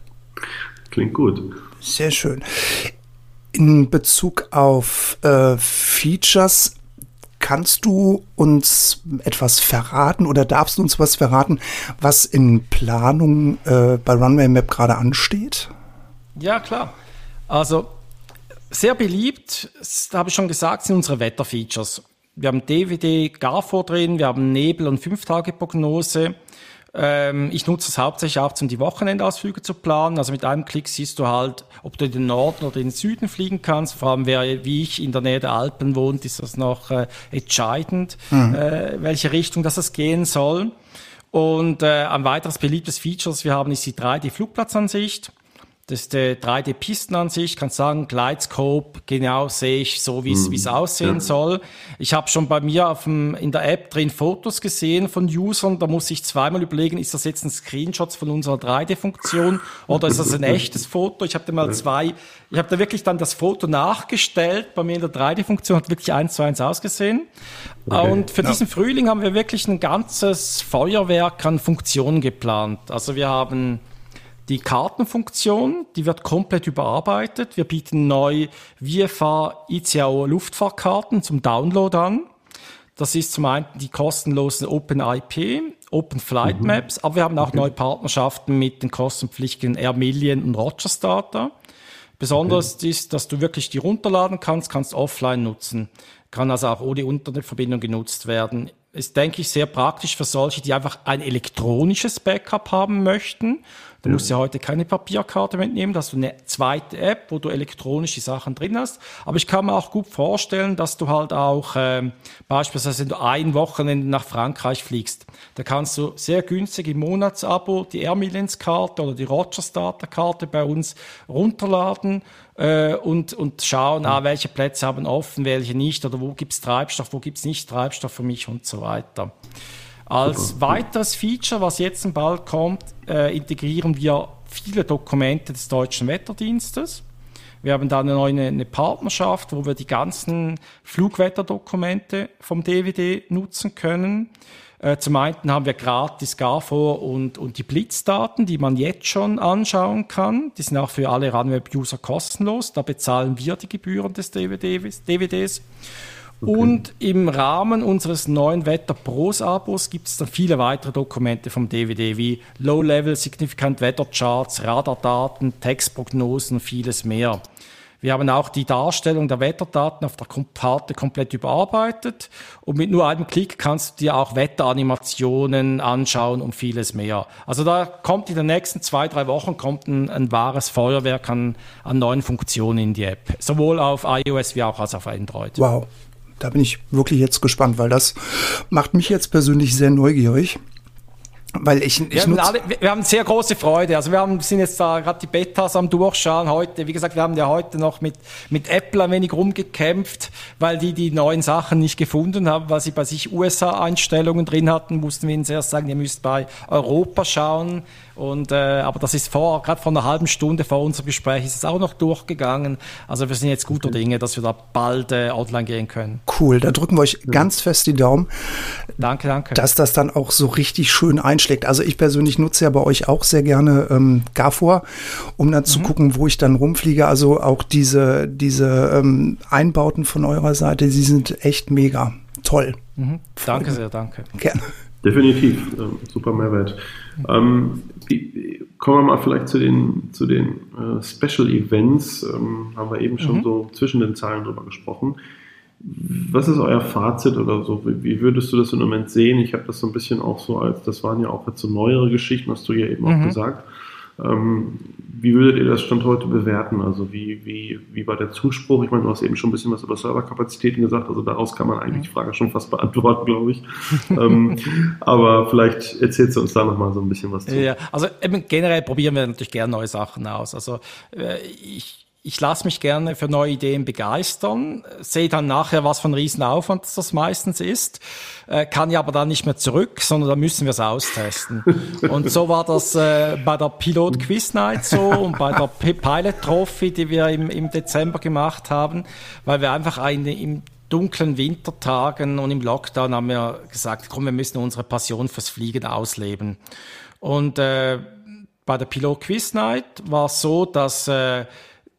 Klingt gut. Sehr schön. In Bezug auf äh, Features Kannst du uns etwas verraten oder darfst du uns was verraten, was in Planung äh, bei Runway Map gerade ansteht? Ja, klar. Also sehr beliebt, das habe ich schon gesagt, sind unsere Wetterfeatures. Wir haben DVD GAFO drin, wir haben Nebel- und Fünf-Tage-Prognose. Ähm, ich nutze es hauptsächlich auch, um die Wochenendausflüge zu planen. Also mit einem Klick siehst du halt, ob du in den Norden oder in den Süden fliegen kannst. Vor allem, wer wie ich in der Nähe der Alpen wohnt, ist das noch äh, entscheidend, mhm. äh, welche Richtung das es gehen soll. Und äh, ein weiteres beliebtes Feature, das wir haben, ist die 3D-Flugplatzansicht. Das ist die 3D-Pistenansicht, kannst sagen, Glidescope, genau sehe ich so, wie es mm, aussehen ja. soll. Ich habe schon bei mir auf dem, in der App drin Fotos gesehen von Usern, da muss ich zweimal überlegen, ist das jetzt ein Screenshot von unserer 3D-Funktion oder ist das ein echtes Foto? Ich habe da mal zwei, ich habe da wirklich dann das Foto nachgestellt, bei mir in der 3D-Funktion hat wirklich eins zu eins ausgesehen. Okay. Und für ja. diesen Frühling haben wir wirklich ein ganzes Feuerwerk an Funktionen geplant. Also wir haben die Kartenfunktion, die wird komplett überarbeitet. Wir bieten neu VFA ICAO Luftfahrtkarten zum Download an. Das ist zum einen die kostenlosen OpenIP Open Flight mhm. Maps, aber wir haben auch okay. neue Partnerschaften mit den kostenpflichtigen Air Million und Rogers Data. Besonders okay. ist, dass du wirklich die runterladen kannst, kannst offline nutzen, kann also auch ohne Internetverbindung genutzt werden. Ist, denke ich, sehr praktisch für solche, die einfach ein elektronisches Backup haben möchten Du musst ja heute keine Papierkarte mitnehmen, hast du eine zweite App, wo du elektronische Sachen drin hast. Aber ich kann mir auch gut vorstellen, dass du halt auch ähm, beispielsweise, wenn du ein Wochenende nach Frankreich fliegst, da kannst du sehr günstig im Monatsabo die Air Millions Karte oder die Rogers Data Karte bei uns runterladen äh, und, und schauen, ah, welche Plätze haben offen, welche nicht oder wo gibt's Treibstoff, wo gibt's nicht Treibstoff für mich und so weiter. Als weiteres Feature, was jetzt bald kommt, äh, integrieren wir viele Dokumente des Deutschen Wetterdienstes. Wir haben da eine neue eine Partnerschaft, wo wir die ganzen Flugwetterdokumente vom DVD nutzen können. Äh, zum einen haben wir gratis GAFOR und, und die Blitzdaten, die man jetzt schon anschauen kann. Die sind auch für alle Runweb-User kostenlos. Da bezahlen wir die Gebühren des DVDs. DVDs. Okay. Und im Rahmen unseres neuen Wetter Pros Abos gibt es dann viele weitere Dokumente vom DVD wie Low-Level Significant Weather Charts, Radardaten, Textprognosen und vieles mehr. Wir haben auch die Darstellung der Wetterdaten auf der Karte komplett überarbeitet und mit nur einem Klick kannst du dir auch Wetteranimationen anschauen und vieles mehr. Also da kommt in den nächsten zwei, drei Wochen kommt ein, ein wahres Feuerwerk an, an neuen Funktionen in die App. Sowohl auf iOS wie auch als auf Android. Wow da bin ich wirklich jetzt gespannt, weil das macht mich jetzt persönlich sehr neugierig. Weil ich, ich wir, alle, wir haben sehr große Freude. Also wir haben, sind jetzt da gerade die Betas am Durchschauen heute. Wie gesagt, wir haben ja heute noch mit, mit Apple ein wenig rumgekämpft, weil die die neuen Sachen nicht gefunden haben, weil sie bei sich USA-Einstellungen drin hatten, mussten wir ihnen zuerst sagen, ihr müsst bei Europa schauen. Und, äh, aber das ist vor, gerade vor einer halben Stunde vor unserem Gespräch ist es auch noch durchgegangen. Also wir sind jetzt guter Dinge, dass wir da bald äh, online gehen können. Cool, da drücken wir euch ja. ganz fest die Daumen. Danke, danke. Dass das dann auch so richtig schön einschlägt. Also ich persönlich nutze ja bei euch auch sehr gerne ähm, Gafor, um dann mhm. zu gucken, wo ich dann rumfliege. Also auch diese, diese ähm, Einbauten von eurer Seite, die sind echt mega. Toll. Mhm. Danke sehr, danke. Gerne. Definitiv, ähm, super Mehrwert. Ähm, kommen wir mal vielleicht zu den, zu den äh, Special Events. Ähm, haben wir eben schon mhm. so zwischen den Zeilen drüber gesprochen. Was ist euer Fazit oder so? Wie, wie würdest du das im Moment sehen? Ich habe das so ein bisschen auch so als, das waren ja auch jetzt so neuere Geschichten, hast du ja eben mhm. auch gesagt. Ähm, wie würdet ihr das Stand heute bewerten? Also wie, wie, wie war der Zuspruch? Ich meine, du hast eben schon ein bisschen was über Serverkapazitäten gesagt, also daraus kann man eigentlich die Frage schon fast beantworten, glaube ich. ähm, aber vielleicht erzählst du uns da nochmal so ein bisschen was zu. Ja, also generell probieren wir natürlich gerne neue Sachen aus. Also äh, ich ich lasse mich gerne für neue Ideen begeistern, sehe dann nachher, was für ein Riesenaufwand das meistens ist, äh, kann ja aber dann nicht mehr zurück, sondern da müssen wir es austesten. und so war das äh, bei der Pilot Quiz Night so und bei der P Pilot Trophy, die wir im, im Dezember gemacht haben, weil wir einfach eine im dunklen Wintertagen und im Lockdown haben wir gesagt, komm, wir müssen unsere Passion fürs Fliegen ausleben. Und äh, bei der Pilot Quiz Night war es so, dass äh,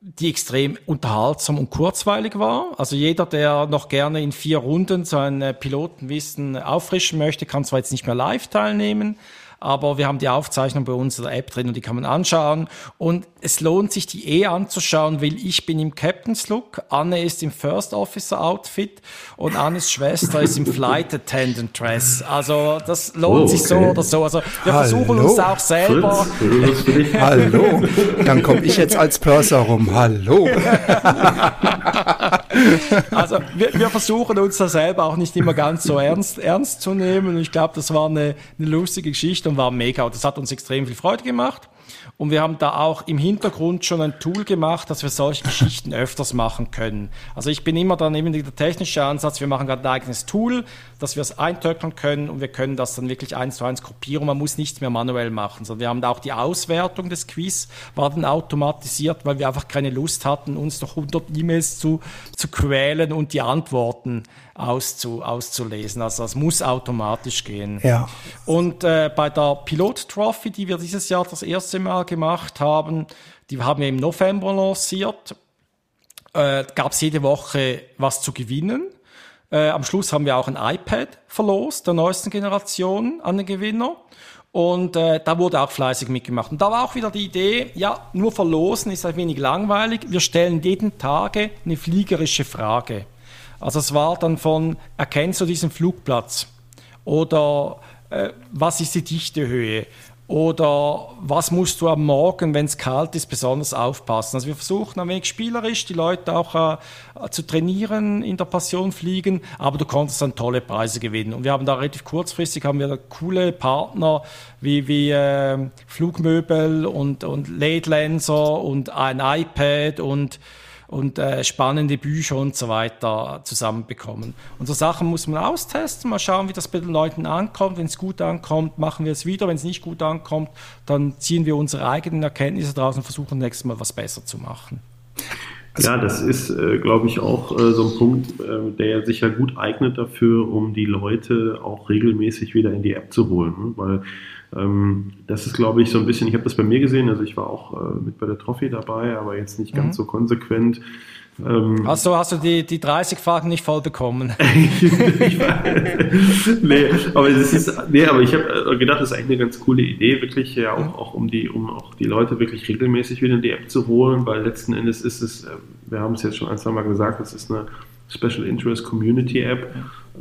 die extrem unterhaltsam und kurzweilig war. Also jeder, der noch gerne in vier Runden sein Pilotenwissen auffrischen möchte, kann zwar jetzt nicht mehr live teilnehmen, aber wir haben die Aufzeichnung bei uns in der App drin und die kann man anschauen. Und es lohnt sich, die eh anzuschauen, weil ich bin im Captain's Look, Anne ist im First Officer Outfit und Annes Schwester ist im Flight Attendant Dress. Also das lohnt oh, okay. sich so oder so. Also wir Hallo. versuchen uns auch selber. Hallo, dann komme ich jetzt als Purser rum. Hallo. also wir, wir, versuchen uns da selber auch nicht immer ganz so ernst, ernst zu nehmen. Und ich glaube, das war eine, eine lustige Geschichte und war mega. Das hat uns extrem viel Freude gemacht. Und wir haben da auch im Hintergrund schon ein Tool gemacht, dass wir solche Geschichten öfters machen können. Also ich bin immer dann eben der technische Ansatz, wir machen gerade ein eigenes Tool, dass wir es eintöckern können und wir können das dann wirklich eins zu eins kopieren. Man muss nichts mehr manuell machen, sondern wir haben da auch die Auswertung des Quiz, war dann automatisiert, weil wir einfach keine Lust hatten, uns noch 100 E-Mails zu, zu quälen und die Antworten auszu, auszulesen. Also das muss automatisch gehen. Ja. Und äh, bei der Pilot Trophy, die wir dieses Jahr das erste Mal gemacht haben, die haben wir im November lanciert, äh, gab es jede Woche was zu gewinnen. Äh, am Schluss haben wir auch ein iPad verlost der neuesten Generation an den Gewinner. Und äh, da wurde auch fleißig mitgemacht. Und da war auch wieder die Idee, ja, nur verlosen ist ein wenig langweilig. Wir stellen jeden Tage eine fliegerische Frage. Also es war dann von, erkennst du diesen Flugplatz? Oder äh, was ist die Dichtehöhe? Oder was musst du am Morgen, wenn es kalt ist, besonders aufpassen? Also wir versuchen ein wenig spielerisch die Leute auch äh, zu trainieren in der Passion fliegen, aber du konntest dann tolle Preise gewinnen. Und wir haben da relativ kurzfristig haben wir coole Partner wie, wie äh, Flugmöbel und, und LED-Lenser und ein iPad und und äh, spannende Bücher und so weiter zusammenbekommen. Und so Sachen muss man austesten, mal schauen, wie das bei den Leuten ankommt. Wenn es gut ankommt, machen wir es wieder. Wenn es nicht gut ankommt, dann ziehen wir unsere eigenen Erkenntnisse daraus und versuchen nächstes Mal was besser zu machen. Also, ja, das ist, äh, glaube ich, auch äh, so ein Punkt, äh, der sich ja gut eignet dafür, um die Leute auch regelmäßig wieder in die App zu holen. Ne? Weil das ist, glaube ich, so ein bisschen, ich habe das bei mir gesehen, also ich war auch äh, mit bei der Trophy dabei, aber jetzt nicht ganz mhm. so konsequent. Ähm, hast, du, hast du die, die 30 Fragen nicht voll bekommen? nee, aber das ist, nee, aber ich habe äh, gedacht, das ist eigentlich eine ganz coole Idee, wirklich ja auch, auch um die, um auch die Leute wirklich regelmäßig wieder in die App zu holen, weil letzten Endes ist es, äh, wir haben es jetzt schon ein, zwei Mal gesagt, es ist eine Special Interest Community App.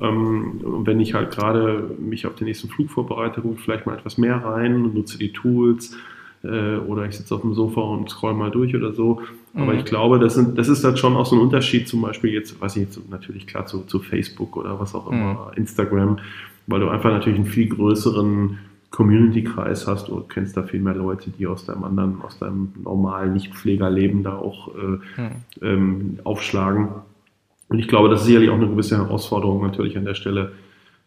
Ähm, und wenn ich halt gerade mich auf den nächsten Flug vorbereite, gucke ich vielleicht mal etwas mehr rein und nutze die Tools äh, oder ich sitze auf dem Sofa und scroll mal durch oder so. Aber mhm. ich glaube, das, sind, das ist dann schon auch so ein Unterschied, zum Beispiel jetzt, weiß ich jetzt natürlich klar zu, zu Facebook oder was auch immer, mhm. Instagram, weil du einfach natürlich einen viel größeren Community-Kreis hast, du kennst da viel mehr Leute, die aus deinem anderen, aus deinem normalen Nichtpflegerleben da auch äh, mhm. ähm, aufschlagen. Und ich glaube, das ist sicherlich auch eine gewisse Herausforderung natürlich an der Stelle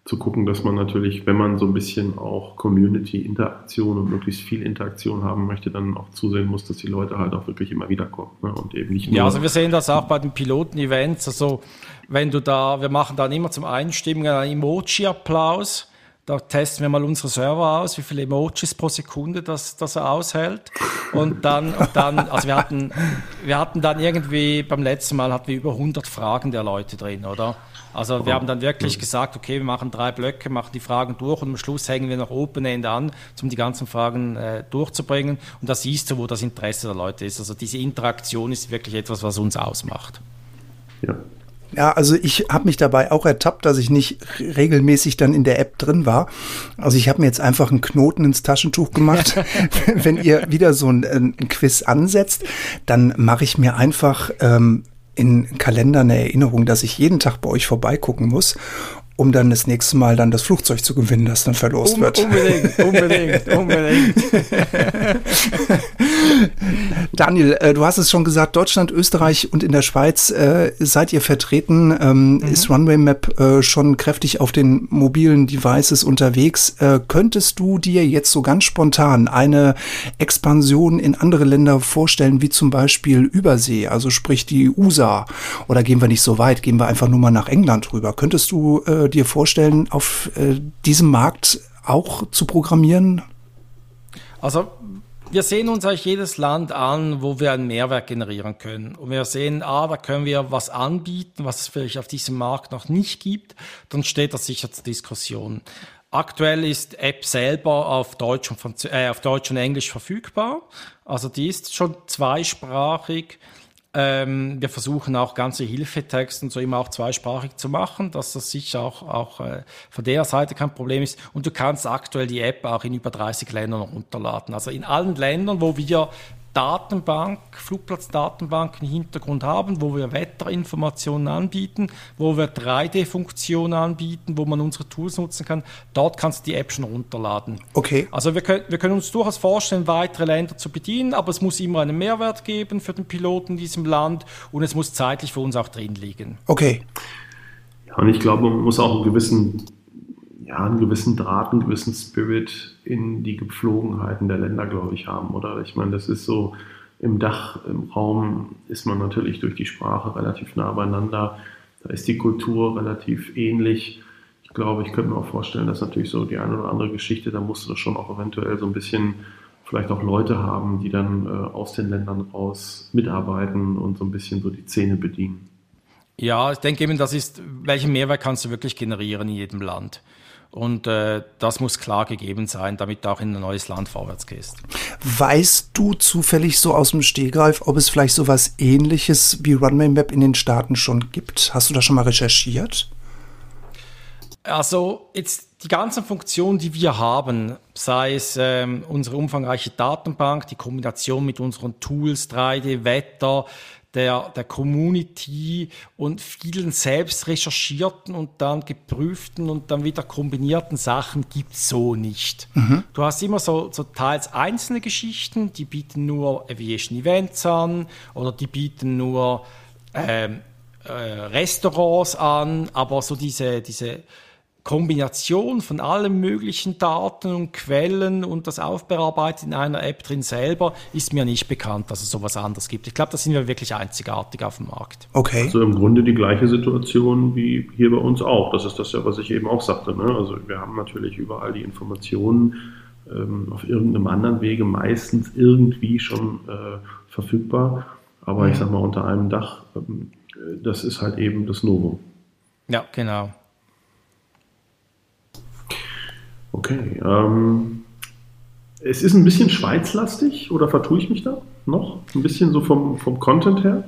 zu gucken, dass man natürlich, wenn man so ein bisschen auch Community-Interaktion und möglichst viel Interaktion haben möchte, dann auch zusehen muss, dass die Leute halt auch wirklich immer wieder kommen ne? und eben nicht nur. Ja, also wir sehen das auch bei den Piloten-Events. Also wenn du da, wir machen dann immer zum Einstimmen einen Emoji-Applaus da testen wir mal unsere Server aus, wie viele Emojis pro Sekunde das, das er aushält. Und dann, und dann, also wir hatten, wir hatten dann irgendwie, beim letzten Mal hatten wir über 100 Fragen der Leute drin, oder? Also wir haben dann wirklich gesagt, okay, wir machen drei Blöcke, machen die Fragen durch und am Schluss hängen wir noch Open End an, um die ganzen Fragen äh, durchzubringen. Und da siehst du, wo das Interesse der Leute ist. Also diese Interaktion ist wirklich etwas, was uns ausmacht. Ja, ja, also ich habe mich dabei auch ertappt, dass ich nicht regelmäßig dann in der App drin war. Also ich habe mir jetzt einfach einen Knoten ins Taschentuch gemacht. Wenn ihr wieder so ein, ein Quiz ansetzt, dann mache ich mir einfach ähm, in Kalender eine Erinnerung, dass ich jeden Tag bei euch vorbeigucken muss um dann das nächste Mal dann das Flugzeug zu gewinnen, das dann verlost um, wird. Unbedingt, unbedingt, unbedingt. Daniel, äh, du hast es schon gesagt, Deutschland, Österreich und in der Schweiz äh, seid ihr vertreten. Ähm, mhm. Ist Runway Map äh, schon kräftig auf den mobilen Devices unterwegs? Äh, könntest du dir jetzt so ganz spontan eine Expansion in andere Länder vorstellen, wie zum Beispiel Übersee, also sprich die USA? Oder gehen wir nicht so weit, gehen wir einfach nur mal nach England rüber? Könntest du äh, dir vorstellen, auf äh, diesem Markt auch zu programmieren? Also wir sehen uns eigentlich jedes Land an, wo wir einen Mehrwert generieren können. Und wir sehen, ah, da können wir was anbieten, was es vielleicht auf diesem Markt noch nicht gibt. Dann steht das sicher zur Diskussion. Aktuell ist App selber auf Deutsch und, Franz äh, auf Deutsch und Englisch verfügbar. Also die ist schon zweisprachig. Ähm, wir versuchen auch ganze Hilfetexte so immer auch zweisprachig zu machen, dass das sicher auch, auch äh, von der Seite kein Problem ist. Und du kannst aktuell die App auch in über 30 Ländern runterladen. Also in allen Ländern, wo wir Datenbank, Flugplatzdatenbank im Hintergrund haben, wo wir Wetterinformationen anbieten, wo wir 3D-Funktionen anbieten, wo man unsere Tools nutzen kann. Dort kannst du die App schon runterladen. Okay. Also wir können, wir können uns durchaus vorstellen, weitere Länder zu bedienen, aber es muss immer einen Mehrwert geben für den Piloten in diesem Land und es muss zeitlich für uns auch drin liegen. Okay. Ja, und ich glaube, man muss auch einen gewissen ja, einen gewissen Draht, einen gewissen Spirit in die Gepflogenheiten der Länder, glaube ich, haben, oder? Ich meine, das ist so, im Dach, im Raum ist man natürlich durch die Sprache relativ nah beieinander. Da ist die Kultur relativ ähnlich. Ich glaube, ich könnte mir auch vorstellen, dass natürlich so die eine oder andere Geschichte, da musst du schon auch eventuell so ein bisschen vielleicht auch Leute haben, die dann äh, aus den Ländern raus mitarbeiten und so ein bisschen so die Szene bedienen. Ja, ich denke eben, das ist, welchen Mehrwert kannst du wirklich generieren in jedem Land? Und äh, das muss klar gegeben sein, damit du auch in ein neues Land vorwärts gehst. Weißt du zufällig so aus dem Stehgreif, ob es vielleicht so was ähnliches wie Runway Map in den Staaten schon gibt? Hast du da schon mal recherchiert? Also jetzt die ganzen Funktionen, die wir haben, sei es ähm, unsere umfangreiche Datenbank, die Kombination mit unseren Tools, 3D, Wetter, der, der Community und vielen selbst recherchierten und dann geprüften und dann wieder kombinierten Sachen gibt's so nicht. Mhm. Du hast immer so, so teils einzelne Geschichten, die bieten nur Aviation Events an oder die bieten nur ähm, äh, Restaurants an, aber so diese, diese Kombination von allen möglichen Daten und Quellen und das Aufbearbeiten in einer App drin selber ist mir nicht bekannt, dass es sowas anderes gibt. Ich glaube, da sind wir wirklich einzigartig auf dem Markt. Okay. Also im Grunde die gleiche Situation wie hier bei uns auch. Das ist das ja, was ich eben auch sagte. Ne? Also wir haben natürlich überall die Informationen ähm, auf irgendeinem anderen Wege meistens irgendwie schon äh, verfügbar. Aber mhm. ich sag mal unter einem Dach, ähm, das ist halt eben das Novum. Ja, genau. Okay. Ähm, es ist ein bisschen schweizlastig oder vertue ich mich da noch? Ein bisschen so vom, vom Content her?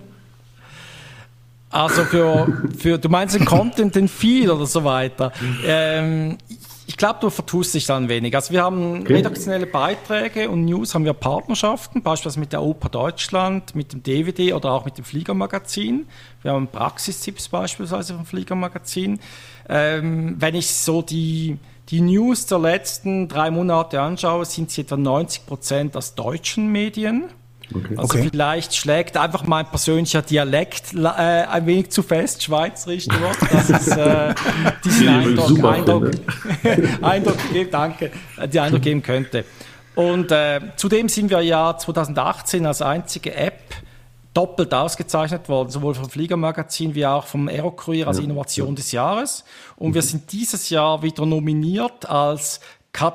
Also für, für du meinst den Content, den Feed oder so weiter. Ähm, ich glaube, du vertust dich dann wenig. Also wir haben okay. redaktionelle Beiträge und News haben wir Partnerschaften, beispielsweise mit der Oper Deutschland, mit dem DVD oder auch mit dem Fliegermagazin. Wir haben Praxistipps beispielsweise vom Fliegermagazin. Ähm, wenn ich so die die News der letzten drei Monate anschaue, sind sie etwa 90 Prozent aus deutschen Medien. Okay. Also okay. vielleicht schlägt einfach mein persönlicher Dialekt äh, ein wenig zu fest, schweizerisch durch, dass es äh, diesen Eindruck, Eindruck, Eindruck, danke, die Eindruck geben könnte. Und äh, zudem sind wir ja 2018 als einzige App doppelt ausgezeichnet worden, sowohl vom Fliegermagazin wie auch vom Aerocurier als ja. Innovation des Jahres. Und mhm. wir sind dieses Jahr wieder nominiert als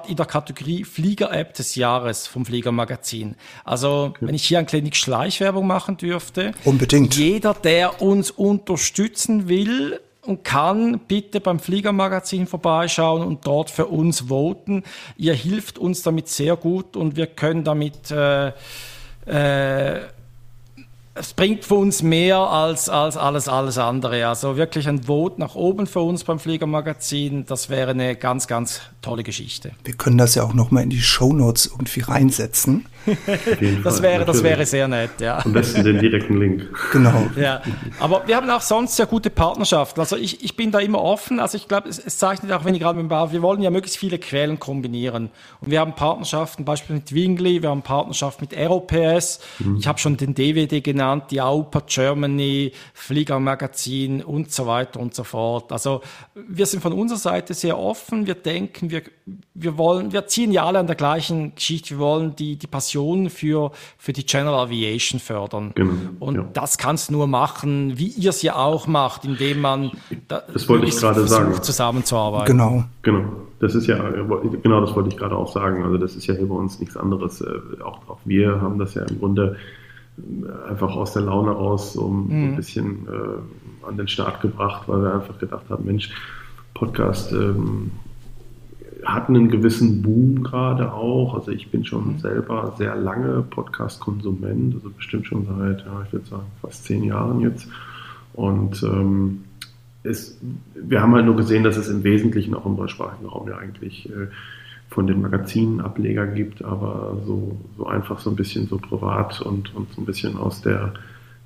in der Kategorie Flieger-App des Jahres vom Fliegermagazin. Also, wenn ich hier ein kleines Schleichwerbung machen dürfte. Unbedingt. Jeder, der uns unterstützen will, und kann bitte beim Fliegermagazin vorbeischauen und dort für uns voten. Ihr hilft uns damit sehr gut und wir können damit äh, äh, es bringt für uns mehr als, als alles, alles andere. Also wirklich ein Vote nach oben für uns beim Fliegermagazin, das wäre eine ganz, ganz tolle Geschichte. Wir können das ja auch nochmal in die Shownotes irgendwie reinsetzen. Das, wäre, das wäre sehr nett, ja. Am besten den direkten Link. Genau. Ja. Aber wir haben auch sonst sehr gute Partnerschaften. Also ich, ich bin da immer offen. Also ich glaube, es, es zeichnet auch wenig gerade mit dem Bau. Wir wollen ja möglichst viele Quellen kombinieren. Und wir haben Partnerschaften, beispielsweise mit Wingly, wir haben Partnerschaften mit Aerops. Mhm. Ich habe schon den DVD genannt, die AUPA Germany, Flieger Magazin und so weiter und so fort. Also wir sind von unserer Seite sehr offen. Wir denken, wir, wir wollen, wir ziehen ja alle an der gleichen Geschichte. Wir wollen die, die Passion Passion für, für die General Aviation fördern. Genau, und ja. das kannst du nur machen, wie ihr es ja auch macht, indem man da, das wollte ich gerade sagen. zusammenzuarbeiten. Genau. Genau. Das ist ja, genau das wollte ich gerade auch sagen. Also das ist ja hier bei uns nichts anderes. Äh, auch, auch wir haben das ja im Grunde äh, einfach aus der Laune raus um mhm. ein bisschen äh, an den Start gebracht, weil wir einfach gedacht haben, Mensch, Podcast ähm, hatten einen gewissen Boom gerade auch. Also ich bin schon mhm. selber sehr lange Podcast-Konsument, also bestimmt schon seit, ja, ich würde sagen, fast zehn Jahren jetzt. Und ähm, es, wir haben halt nur gesehen, dass es im Wesentlichen auch im deutschsprachigen Raum ja eigentlich äh, von den Magazinen Ableger gibt, aber so, so einfach so ein bisschen so privat und, und so ein bisschen aus der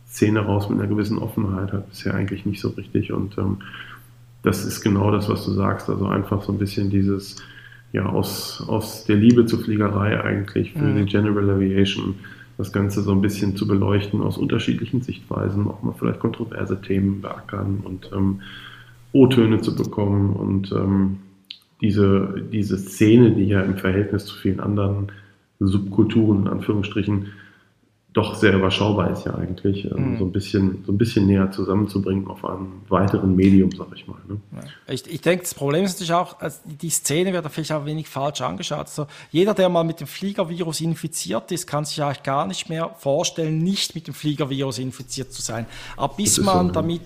Szene raus mit einer gewissen Offenheit hat bisher eigentlich nicht so richtig. Und ähm, das ist genau das, was du sagst. Also einfach so ein bisschen dieses, ja, aus, aus der Liebe zur Fliegerei eigentlich für mhm. die General Aviation das Ganze so ein bisschen zu beleuchten aus unterschiedlichen Sichtweisen, auch mal vielleicht kontroverse Themen beackern und ähm, O-Töne zu bekommen und ähm, diese, diese Szene, die ja im Verhältnis zu vielen anderen Subkulturen in Anführungsstrichen doch sehr überschaubar ist ja eigentlich, ähm, mhm. so, ein bisschen, so ein bisschen näher zusammenzubringen auf einem weiteren Medium, sag ich mal. Ne? Ich, ich denke, das Problem ist natürlich auch, also die Szene wird da vielleicht auch ein wenig falsch angeschaut. Also jeder, der mal mit dem Fliegervirus infiziert ist, kann sich eigentlich gar nicht mehr vorstellen, nicht mit dem Fliegervirus infiziert zu sein. Aber bis man so, damit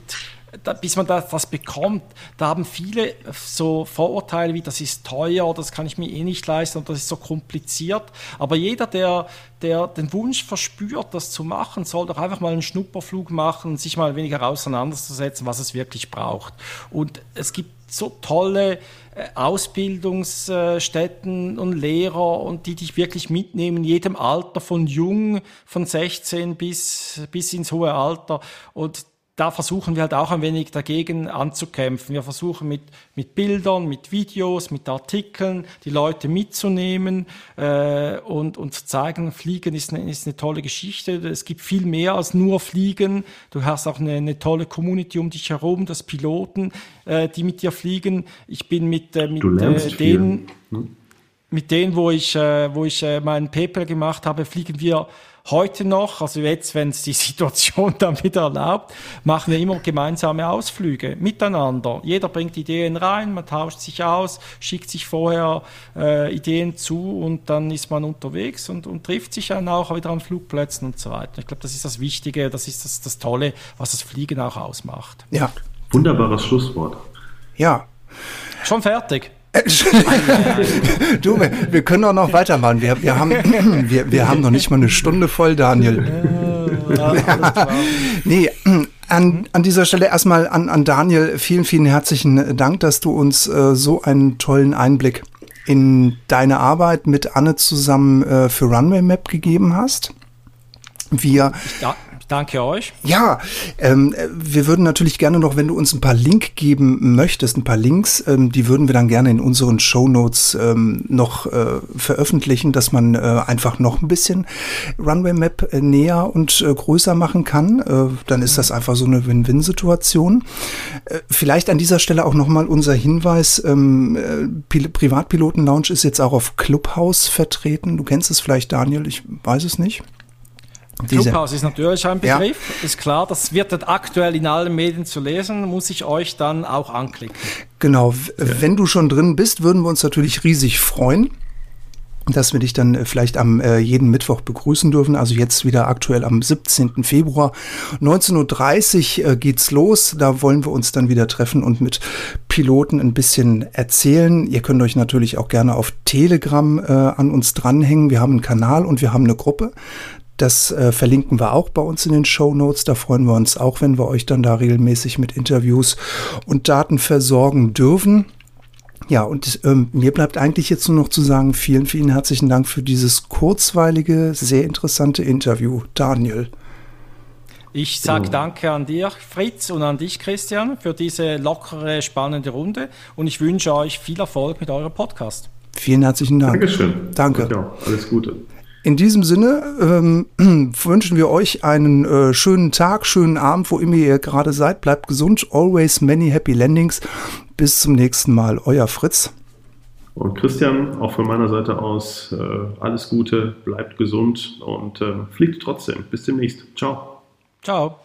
da, bis man das, das, bekommt, da haben viele so Vorurteile wie, das ist teuer, das kann ich mir eh nicht leisten und das ist so kompliziert. Aber jeder, der, der den Wunsch verspürt, das zu machen, soll doch einfach mal einen Schnupperflug machen und sich mal weniger auseinanderzusetzen, was es wirklich braucht. Und es gibt so tolle äh, Ausbildungsstätten und Lehrer und die dich wirklich mitnehmen, in jedem Alter, von jung, von 16 bis, bis ins hohe Alter. Und da versuchen wir halt auch ein wenig dagegen anzukämpfen. Wir versuchen mit, mit Bildern, mit Videos, mit Artikeln die Leute mitzunehmen äh, und, und zu zeigen, Fliegen ist eine, ist eine tolle Geschichte. Es gibt viel mehr als nur Fliegen. Du hast auch eine, eine tolle Community um dich herum, das Piloten, äh, die mit dir fliegen. Ich bin mit, äh, mit äh, denen, hm? mit denen, wo ich, äh, wo ich äh, meinen PayPal gemacht habe, fliegen wir heute noch, also jetzt, wenn es die Situation dann wieder erlaubt, machen wir immer gemeinsame Ausflüge miteinander. Jeder bringt Ideen rein, man tauscht sich aus, schickt sich vorher äh, Ideen zu und dann ist man unterwegs und, und trifft sich dann auch wieder an Flugplätzen und so weiter. Ich glaube, das ist das Wichtige, das ist das, das Tolle, was das Fliegen auch ausmacht. Ja. Wunderbares Schlusswort. Ja. Schon fertig. Du, wir, wir, können doch noch weitermachen. Wir, wir, haben, wir, wir haben noch nicht mal eine Stunde voll, Daniel. Ja, nee, an, an dieser Stelle erstmal an, an Daniel vielen, vielen herzlichen Dank, dass du uns äh, so einen tollen Einblick in deine Arbeit mit Anne zusammen äh, für Runway Map gegeben hast. Wir, ich, Danke euch. Ja, ähm, wir würden natürlich gerne noch, wenn du uns ein paar Link geben möchtest, ein paar Links, ähm, die würden wir dann gerne in unseren Show Notes ähm, noch äh, veröffentlichen, dass man äh, einfach noch ein bisschen Runway Map äh, näher und äh, größer machen kann. Äh, dann ist das einfach so eine Win-Win-Situation. Äh, vielleicht an dieser Stelle auch nochmal unser Hinweis, ähm, Privatpiloten Lounge ist jetzt auch auf Clubhouse vertreten. Du kennst es vielleicht, Daniel, ich weiß es nicht. Clubhouse ist natürlich ein Begriff, ja. ist klar, das wird aktuell in allen Medien zu lesen, muss ich euch dann auch anklicken. Genau, wenn du schon drin bist, würden wir uns natürlich riesig freuen dass wir dich dann äh, vielleicht am äh, jeden Mittwoch begrüßen dürfen. Also jetzt wieder aktuell am 17. Februar. 19.30 Uhr äh, geht's los. Da wollen wir uns dann wieder treffen und mit Piloten ein bisschen erzählen. Ihr könnt euch natürlich auch gerne auf Telegram äh, an uns dranhängen. Wir haben einen Kanal und wir haben eine Gruppe. Das äh, verlinken wir auch bei uns in den Show Notes. Da freuen wir uns auch, wenn wir euch dann da regelmäßig mit Interviews und Daten versorgen dürfen. Ja, und ähm, mir bleibt eigentlich jetzt nur noch zu sagen, vielen, vielen herzlichen Dank für dieses kurzweilige, sehr interessante Interview, Daniel. Ich sage danke an dir, Fritz, und an dich, Christian, für diese lockere, spannende Runde. Und ich wünsche euch viel Erfolg mit eurem Podcast. Vielen herzlichen Dank. Dankeschön. Danke. Ja, alles Gute. In diesem Sinne ähm, wünschen wir euch einen äh, schönen Tag, schönen Abend, wo immer ihr gerade seid. Bleibt gesund. Always many happy landings. Bis zum nächsten Mal. Euer Fritz. Und Christian, auch von meiner Seite aus äh, alles Gute, bleibt gesund und äh, fliegt trotzdem. Bis demnächst. Ciao. Ciao.